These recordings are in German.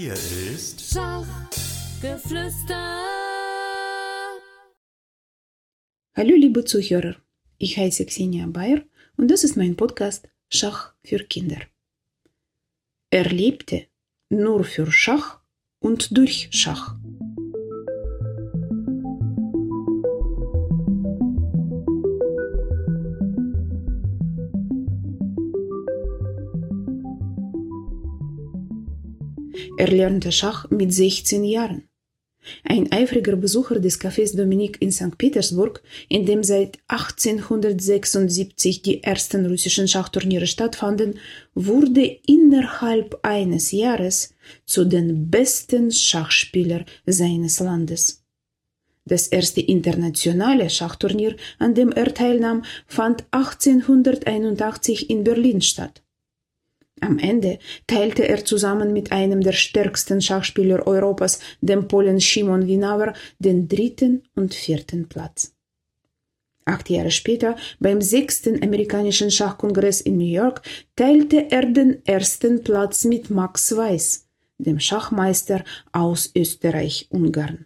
Hier ist Schachgeflüster. Hallo liebe Zuhörer, ich heiße Xenia Bayer und das ist mein Podcast Schach für Kinder. Er lebte nur für Schach und durch Schach. Er lernte Schach mit 16 Jahren. Ein eifriger Besucher des Cafés Dominique in St. Petersburg, in dem seit 1876 die ersten russischen Schachturniere stattfanden, wurde innerhalb eines Jahres zu den besten Schachspieler seines Landes. Das erste internationale Schachturnier, an dem er teilnahm, fand 1881 in Berlin statt. Am Ende teilte er zusammen mit einem der stärksten Schachspieler Europas, dem Polen Szymon Winauer, den dritten und vierten Platz. Acht Jahre später, beim sechsten amerikanischen Schachkongress in New York, teilte er den ersten Platz mit Max Weiß, dem Schachmeister aus Österreich-Ungarn.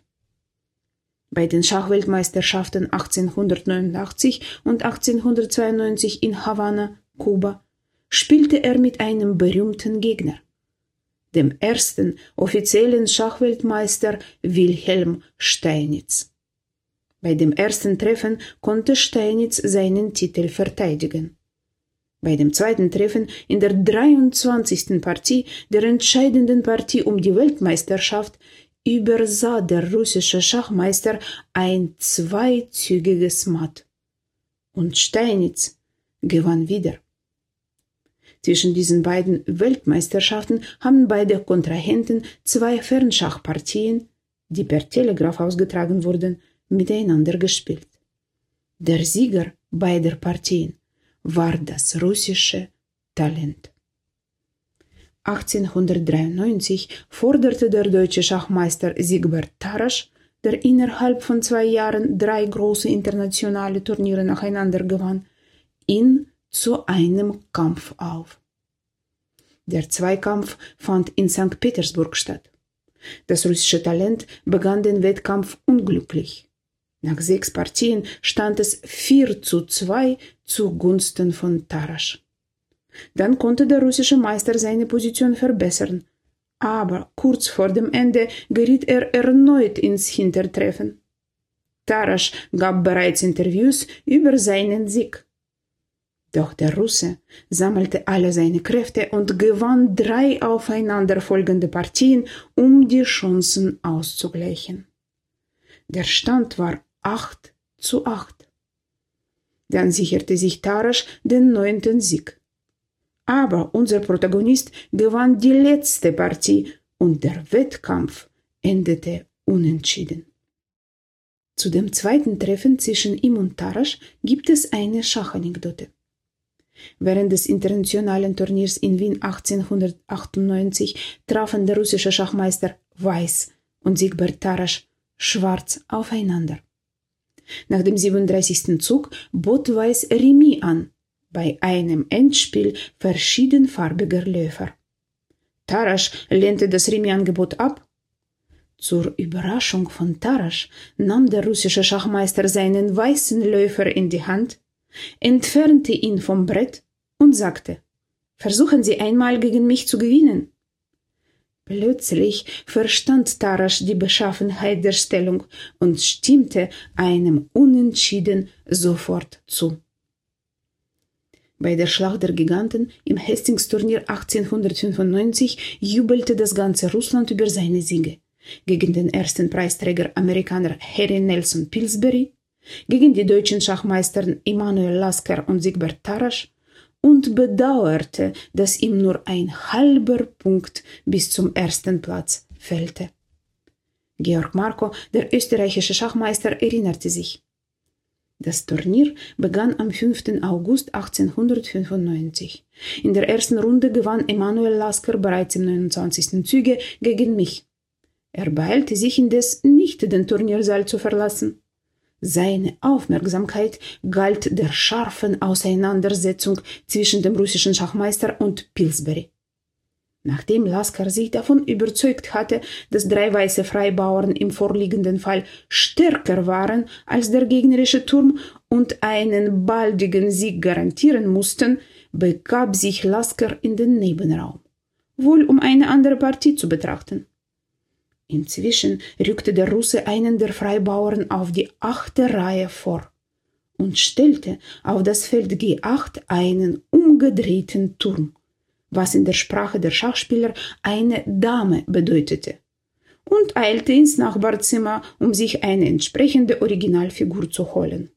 Bei den Schachweltmeisterschaften 1889 und 1892 in Havanna, Kuba, spielte er mit einem berühmten Gegner, dem ersten offiziellen Schachweltmeister Wilhelm Steinitz. Bei dem ersten Treffen konnte Steinitz seinen Titel verteidigen. Bei dem zweiten Treffen in der 23. Partie, der entscheidenden Partie um die Weltmeisterschaft, übersah der russische Schachmeister ein zweizügiges Matt. Und Steinitz gewann wieder. Zwischen diesen beiden Weltmeisterschaften haben beide Kontrahenten zwei Fernschachpartien, die per Telegraph ausgetragen wurden, miteinander gespielt. Der Sieger beider Partien war das russische Talent. 1893 forderte der deutsche Schachmeister Siegbert Tarasch, der innerhalb von zwei Jahren drei große internationale Turniere nacheinander gewann, ihn zu einem Kampf auf. Der Zweikampf fand in St. Petersburg statt. Das russische Talent begann den Wettkampf unglücklich. Nach sechs Partien stand es 4 zu 2 zugunsten von Tarasch. Dann konnte der russische Meister seine Position verbessern, aber kurz vor dem Ende geriet er erneut ins Hintertreffen. Tarasch gab bereits Interviews über seinen Sieg. Doch der Russe sammelte alle seine Kräfte und gewann drei aufeinanderfolgende Partien, um die Chancen auszugleichen. Der Stand war 8 zu 8. Dann sicherte sich Tarasch den neunten Sieg. Aber unser Protagonist gewann die letzte Partie und der Wettkampf endete unentschieden. Zu dem zweiten Treffen zwischen ihm und Tarasch gibt es eine Schachanekdote. Während des internationalen Turniers in Wien 1898 trafen der russische Schachmeister Weiß und Siegbert Tarasch schwarz aufeinander. Nach dem 37. Zug bot Weiß Remis an, bei einem Endspiel verschiedenfarbiger Läufer. Tarasch lehnte das Remis-Angebot ab. Zur Überraschung von Tarasch nahm der russische Schachmeister seinen weißen Läufer in die Hand entfernte ihn vom Brett und sagte, Versuchen Sie einmal gegen mich zu gewinnen. Plötzlich verstand Tarasch die Beschaffenheit der Stellung und stimmte einem Unentschieden sofort zu. Bei der Schlacht der Giganten im Hastings-Turnier 1895 jubelte das ganze Russland über seine Siege. Gegen den ersten Preisträger Amerikaner Harry Nelson Pillsbury, gegen die deutschen Schachmeister Emanuel Lasker und Siegbert Tarasch und bedauerte, dass ihm nur ein halber Punkt bis zum ersten Platz fehlte. Georg Marko, der österreichische Schachmeister, erinnerte sich. Das Turnier begann am 5. August 1895. In der ersten Runde gewann Emanuel Lasker bereits im 29. Züge gegen mich. Er beeilte sich indes nicht, den Turniersaal zu verlassen. Seine Aufmerksamkeit galt der scharfen Auseinandersetzung zwischen dem russischen Schachmeister und Pillsbury. Nachdem Lasker sich davon überzeugt hatte, dass drei weiße Freibauern im vorliegenden Fall stärker waren als der gegnerische Turm und einen baldigen Sieg garantieren mussten, begab sich Lasker in den Nebenraum, wohl um eine andere Partie zu betrachten. Inzwischen rückte der Russe einen der Freibauern auf die achte Reihe vor und stellte auf das Feld G8 einen umgedrehten Turm was in der Sprache der Schachspieler eine Dame bedeutete, und eilte ins Nachbarzimmer, um sich eine entsprechende Originalfigur zu holen.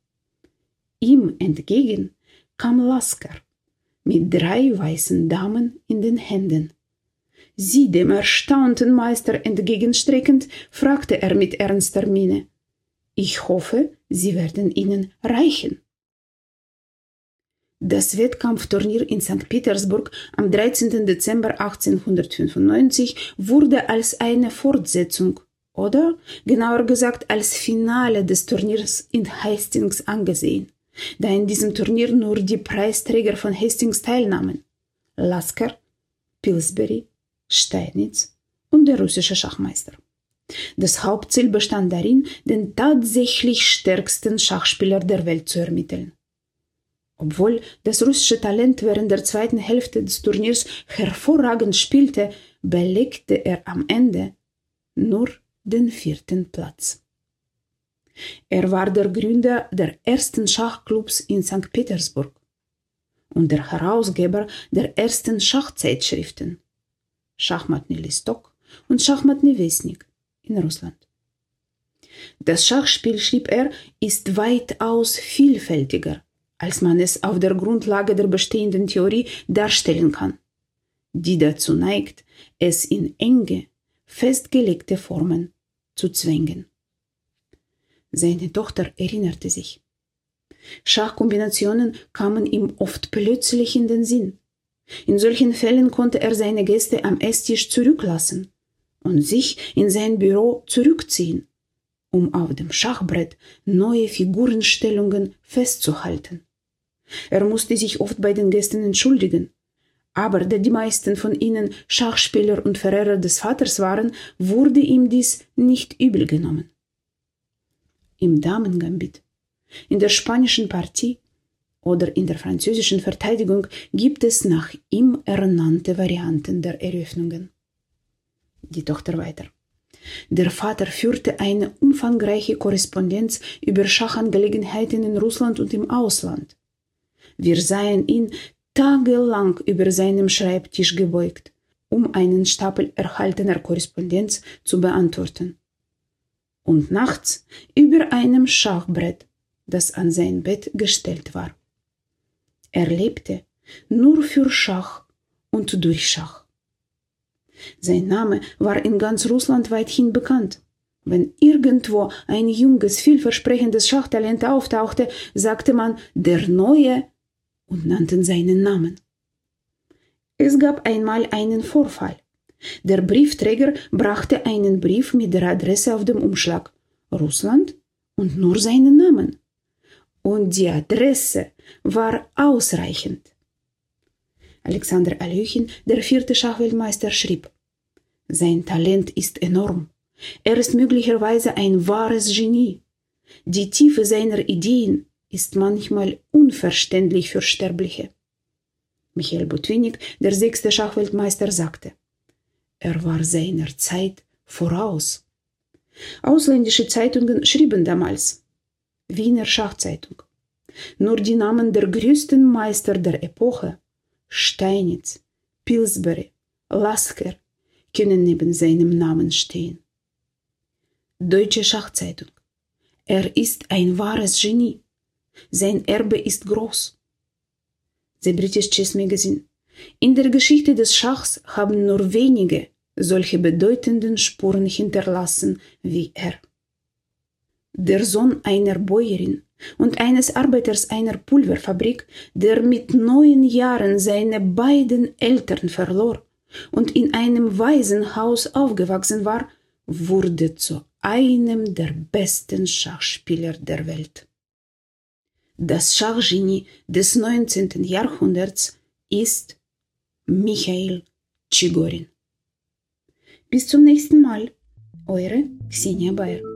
Ihm entgegen kam Lasker mit drei weißen Damen in den Händen. Sie dem erstaunten Meister entgegenstreckend, fragte er mit ernster Miene Ich hoffe, Sie werden ihnen reichen. Das Wettkampfturnier in St. Petersburg am 13. Dezember 1895 wurde als eine Fortsetzung oder genauer gesagt als Finale des Turniers in Hastings angesehen, da in diesem Turnier nur die Preisträger von Hastings teilnahmen. Lasker, Pillsbury, Steinitz und der russische Schachmeister. Das Hauptziel bestand darin, den tatsächlich stärksten Schachspieler der Welt zu ermitteln. Obwohl das russische Talent während der zweiten Hälfte des Turniers hervorragend spielte, belegte er am Ende nur den vierten Platz. Er war der Gründer der ersten Schachclubs in St. Petersburg und der Herausgeber der ersten Schachzeitschriften Schachmatny Listok und Schachmatny Vesnik in Russland. Das Schachspiel, schrieb er, ist weitaus vielfältiger als man es auf der Grundlage der bestehenden Theorie darstellen kann, die dazu neigt, es in enge, festgelegte Formen zu zwängen. Seine Tochter erinnerte sich. Schachkombinationen kamen ihm oft plötzlich in den Sinn. In solchen Fällen konnte er seine Gäste am Esstisch zurücklassen und sich in sein Büro zurückziehen, um auf dem Schachbrett neue Figurenstellungen festzuhalten. Er musste sich oft bei den Gästen entschuldigen. Aber da die meisten von ihnen Schachspieler und Verehrer des Vaters waren, wurde ihm dies nicht übel genommen. Im Damengambit, in der spanischen Partie oder in der französischen Verteidigung gibt es nach ihm ernannte Varianten der Eröffnungen. Die Tochter weiter. Der Vater führte eine umfangreiche Korrespondenz über Schachangelegenheiten in Russland und im Ausland. Wir sahen ihn tagelang über seinem Schreibtisch gebeugt, um einen Stapel erhaltener Korrespondenz zu beantworten. Und nachts über einem Schachbrett, das an sein Bett gestellt war. Er lebte nur für Schach und durch Schach. Sein Name war in ganz Russland weithin bekannt. Wenn irgendwo ein junges, vielversprechendes Schachtalent auftauchte, sagte man, der neue und nannten seinen Namen. Es gab einmal einen Vorfall. Der Briefträger brachte einen Brief mit der Adresse auf dem Umschlag Russland und nur seinen Namen. Und die Adresse war ausreichend. Alexander Alyochin, der vierte Schachweltmeister, schrieb, sein Talent ist enorm. Er ist möglicherweise ein wahres Genie. Die Tiefe seiner Ideen ist manchmal unverständlich für Sterbliche. Michael Butwinik, der sechste Schachweltmeister, sagte, er war seiner Zeit voraus. Ausländische Zeitungen schrieben damals Wiener Schachzeitung. Nur die Namen der größten Meister der Epoche, Steinitz, Pillsbury, Lasker, können neben seinem Namen stehen. Deutsche Schachzeitung. Er ist ein wahres Genie. Sein Erbe ist groß. The British Chess Magazine. In der Geschichte des Schachs haben nur wenige solche bedeutenden Spuren hinterlassen wie er. Der Sohn einer Bäuerin und eines Arbeiters einer Pulverfabrik, der mit neun Jahren seine beiden Eltern verlor und in einem Waisenhaus aufgewachsen war, wurde zu einem der besten Schachspieler der Welt. Das Schachgenie des 19. Jahrhunderts ist Michael Chigorin. Bis zum nächsten Mal. Eure Xenia Bayer.